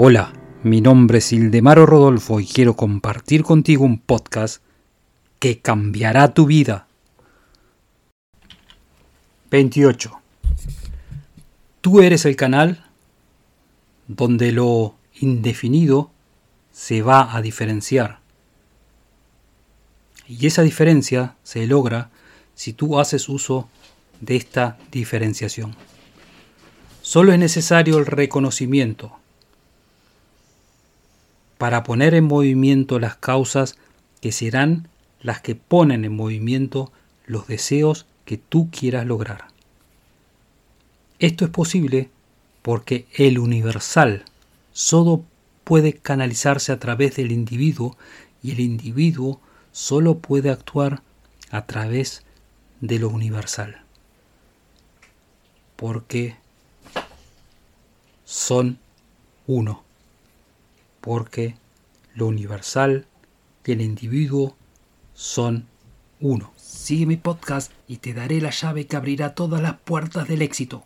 Hola, mi nombre es Ildemaro Rodolfo y quiero compartir contigo un podcast que cambiará tu vida. 28. Tú eres el canal donde lo indefinido se va a diferenciar. Y esa diferencia se logra si tú haces uso de esta diferenciación. Solo es necesario el reconocimiento para poner en movimiento las causas que serán las que ponen en movimiento los deseos que tú quieras lograr. Esto es posible porque el universal solo puede canalizarse a través del individuo y el individuo solo puede actuar a través de lo universal. Porque son uno porque lo universal y el individuo son uno. Sigue mi podcast y te daré la llave que abrirá todas las puertas del éxito.